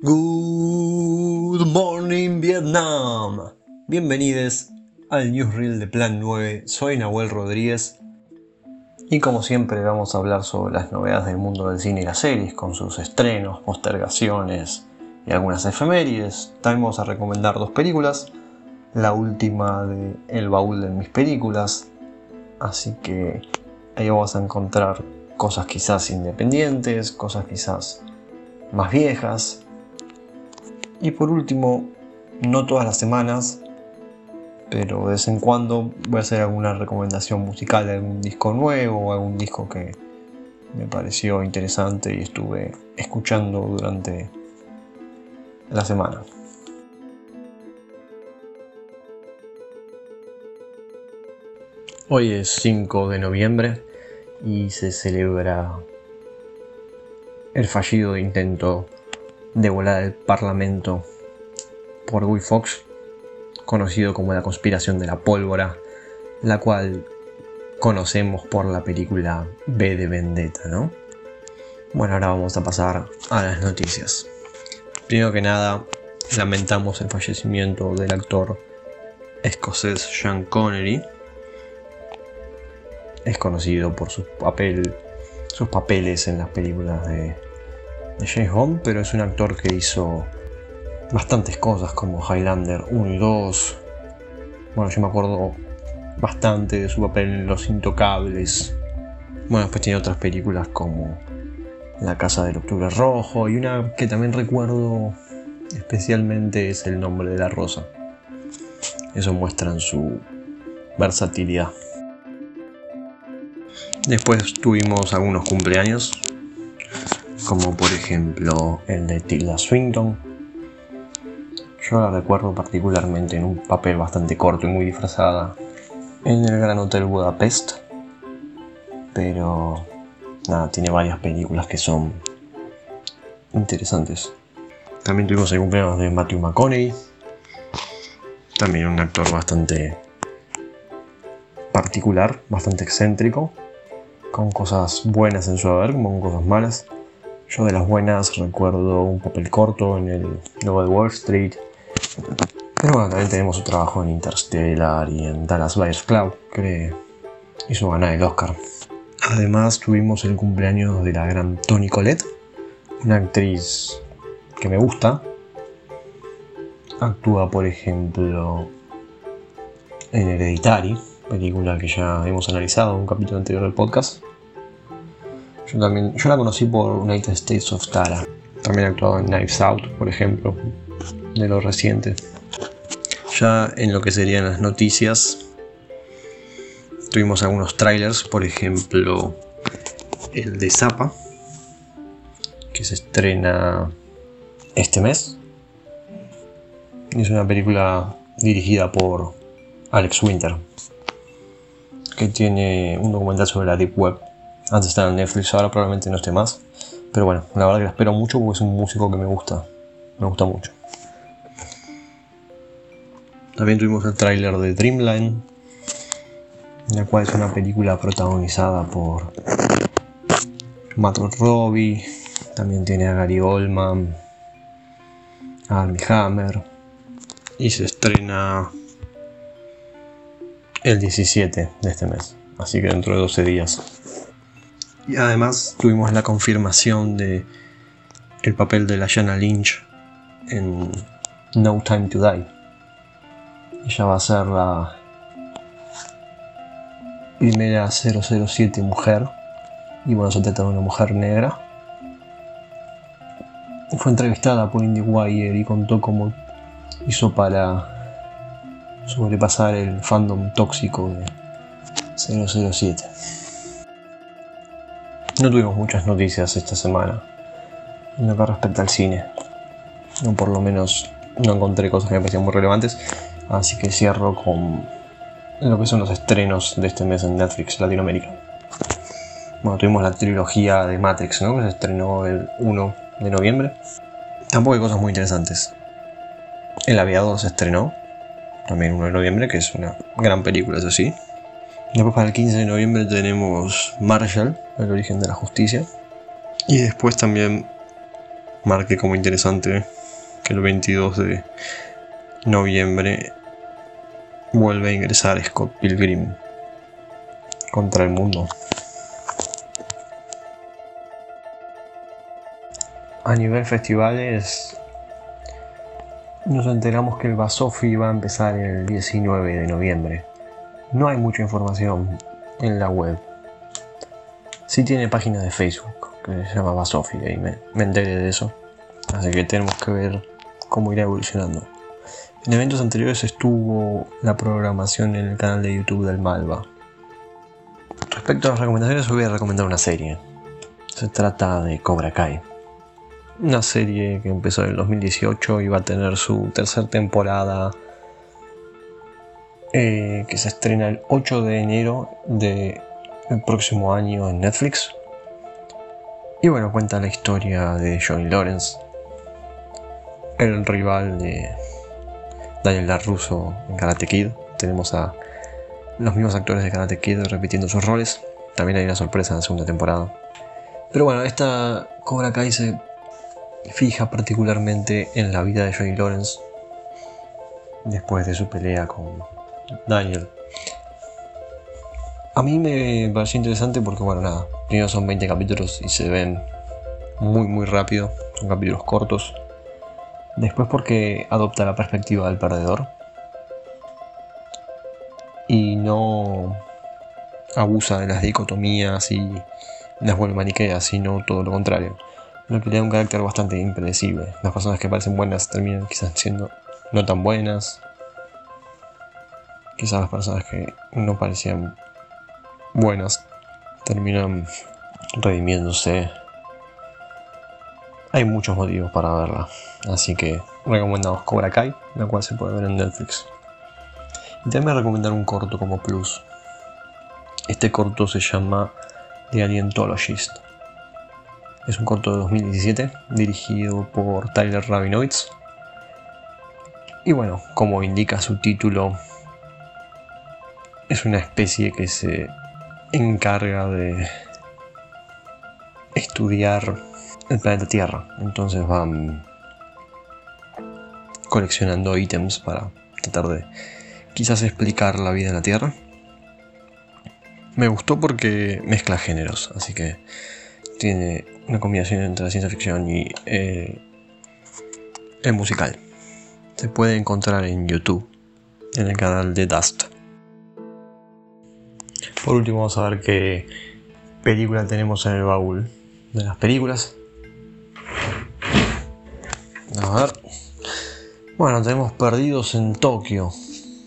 Good morning Vietnam. Bienvenidos al Newsreel de Plan 9. Soy Nahuel Rodríguez y como siempre vamos a hablar sobre las novedades del mundo del cine y las series con sus estrenos, postergaciones y algunas efemérides. También vamos a recomendar dos películas. La última de El baúl de mis películas. Así que ahí vamos a encontrar cosas quizás independientes, cosas quizás más viejas. Y por último, no todas las semanas, pero de vez en cuando voy a hacer alguna recomendación musical de algún disco nuevo o algún disco que me pareció interesante y estuve escuchando durante la semana. Hoy es 5 de noviembre y se celebra el fallido intento de volar el Parlamento por Guy Fox, conocido como la conspiración de la pólvora, la cual conocemos por la película B de Vendetta, ¿no? Bueno, ahora vamos a pasar a las noticias. Primero que nada, lamentamos el fallecimiento del actor escocés Sean Connery. Es conocido por sus papeles en las películas de, de James Bond, pero es un actor que hizo bastantes cosas como Highlander 1 y 2. Bueno, yo me acuerdo bastante de su papel en Los Intocables. Bueno, después tiene otras películas como la Casa del Octubre Rojo y una que también recuerdo especialmente es El Nombre de la Rosa. Eso muestra su versatilidad. Después tuvimos algunos cumpleaños, como por ejemplo el de Tilda Swinton. Yo la recuerdo particularmente en un papel bastante corto y muy disfrazada en el Gran Hotel Budapest, pero nada, tiene varias películas que son interesantes. También tuvimos el cumpleaños de Matthew McConaughey, también un actor bastante particular, bastante excéntrico, con cosas buenas en su haber, como con cosas malas. Yo de las buenas recuerdo un papel corto en el Lobo de Wall Street. Pero bueno, también tenemos su trabajo en Interstellar y en Dallas Buyers Club, que hizo ganar el Oscar. Además tuvimos el cumpleaños de la gran Toni Collette, una actriz que me gusta. Actúa, por ejemplo, en Hereditary, película que ya hemos analizado en un capítulo anterior del podcast. Yo también, yo la conocí por United States of Tara. También ha actuado en Knives Out, por ejemplo, de lo reciente. Ya en lo que serían las noticias, Tuvimos algunos trailers, por ejemplo, el de Zappa, que se estrena este mes. Es una película dirigida por Alex Winter, que tiene un documental sobre la Deep Web. Antes estaba en Netflix, ahora probablemente no esté más. Pero bueno, la verdad que la espero mucho porque es un músico que me gusta. Me gusta mucho. También tuvimos el tráiler de Dreamline, la cual es una película protagonizada por Matt Robbie, también tiene a Gary Oldman, a Armie Hammer, y se estrena el 17 de este mes, así que dentro de 12 días. Y además tuvimos la confirmación de el papel de la Jana Lynch en No Time to Die. Ella va a ser la primera 007 mujer, y bueno, se trata de una mujer negra. Fue entrevistada por IndieWire y contó cómo hizo para sobrepasar el fandom tóxico de 007. No tuvimos muchas noticias esta semana en lo que respecta al cine. No, por lo menos no encontré cosas que me parecían muy relevantes. Así que cierro con lo que son los estrenos de este mes en Netflix Latinoamérica. Bueno, tuvimos la trilogía de Matrix, ¿no? Que se estrenó el 1 de noviembre. Tampoco hay cosas muy interesantes. El Aviador se estrenó, también el 1 de noviembre, que es una gran película, eso sí. Después para el 15 de noviembre tenemos Marshall, el origen de la justicia. Y después también marque como interesante que el 22 de noviembre vuelve a ingresar Scott Pilgrim contra el mundo. A nivel festivales, nos enteramos que el Basofi va a empezar el 19 de noviembre. No hay mucha información en la web. Sí tiene página de Facebook que se llama Basofi y me, enteré de eso. Así que tenemos que ver cómo irá evolucionando. En eventos anteriores estuvo la programación en el canal de YouTube del Malva. Respecto a las recomendaciones, voy a recomendar una serie. Se trata de Cobra Kai una serie que empezó en el 2018 y va a tener su tercera temporada eh, que se estrena el 8 de enero del próximo año en Netflix. Y bueno, cuenta la historia de Johnny Lawrence, el rival de Daniel LaRusso en Karate Kid. Tenemos a los mismos actores de Karate Kid repitiendo sus roles. También hay una sorpresa en la segunda temporada. Pero bueno, esta Cobra Kai se fija particularmente en la vida de Johnny Lawrence después de su pelea con Daniel. A mí me pareció interesante porque, bueno, nada, primero son 20 capítulos y se ven muy, muy rápido, son capítulos cortos. Después porque adopta la perspectiva del perdedor y no abusa de las dicotomías y las vuelve maniqueas, sino todo lo contrario lo que le da un carácter bastante impredecible. Las personas que parecen buenas terminan quizás siendo no tan buenas. Quizás las personas que no parecían buenas terminan redimiéndose. Hay muchos motivos para verla, así que recomendamos Cobra Kai, la cual se puede ver en Netflix. Y también recomendar un corto como plus. Este corto se llama The Alientologist es un corto de 2017 dirigido por Tyler Rabinowitz. Y bueno, como indica su título, es una especie que se encarga de estudiar el planeta Tierra. Entonces van coleccionando ítems para tratar de quizás explicar la vida en la Tierra. Me gustó porque mezcla géneros, así que tiene una combinación entre la ciencia ficción y eh, el musical. Se puede encontrar en YouTube, en el canal de Dust. Por último, vamos a ver qué película tenemos en el baúl de las películas. A ver. Bueno, tenemos Perdidos en Tokio,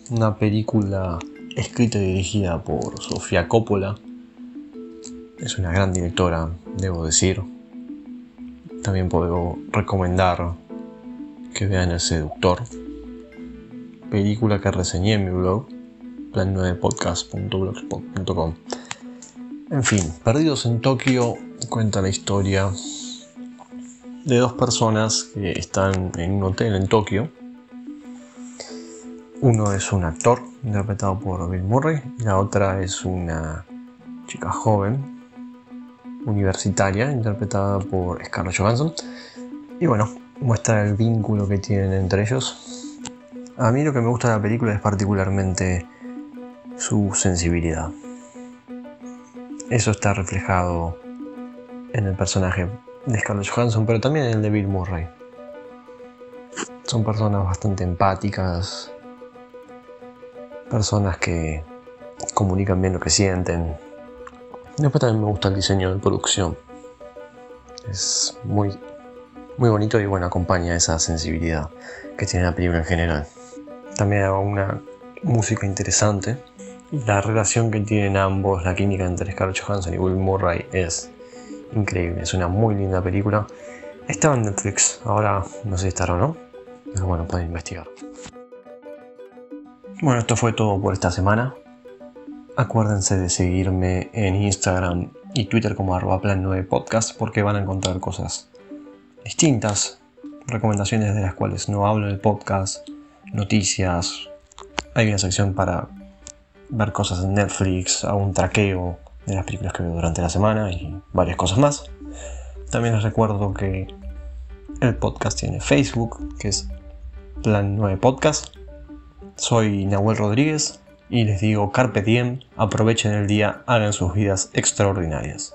una película escrita y dirigida por Sofía Coppola es una gran directora, debo decir. También puedo recomendar que vean El Seductor, película que reseñé en mi blog, plan9podcast.blogspot.com. En fin, Perdidos en Tokio cuenta la historia de dos personas que están en un hotel en Tokio. Uno es un actor interpretado por Bill Murray y la otra es una chica joven universitaria, interpretada por Scarlett Johansson. Y bueno, muestra el vínculo que tienen entre ellos. A mí lo que me gusta de la película es particularmente su sensibilidad. Eso está reflejado en el personaje de Scarlett Johansson, pero también en el de Bill Murray. Son personas bastante empáticas, personas que comunican bien lo que sienten, Después también me gusta el diseño de producción. Es muy, muy bonito y bueno, acompaña esa sensibilidad que tiene la película en general. También hay una música interesante. La relación que tienen ambos, la química entre Scarlett Johansson y Will Murray es increíble. Es una muy linda película. Estaba en Netflix, ahora no sé si estará o no. Pero bueno, pueden investigar. Bueno, esto fue todo por esta semana. Acuérdense de seguirme en Instagram y Twitter como plan 9 podcast porque van a encontrar cosas distintas, recomendaciones de las cuales no hablo en el podcast, noticias, hay una sección para ver cosas en Netflix, hago un traqueo de las películas que veo durante la semana y varias cosas más. También les recuerdo que El podcast tiene Facebook, que es Plan 9 Podcast. Soy Nahuel Rodríguez y les digo Carpe Diem, aprovechen el día, hagan sus vidas extraordinarias.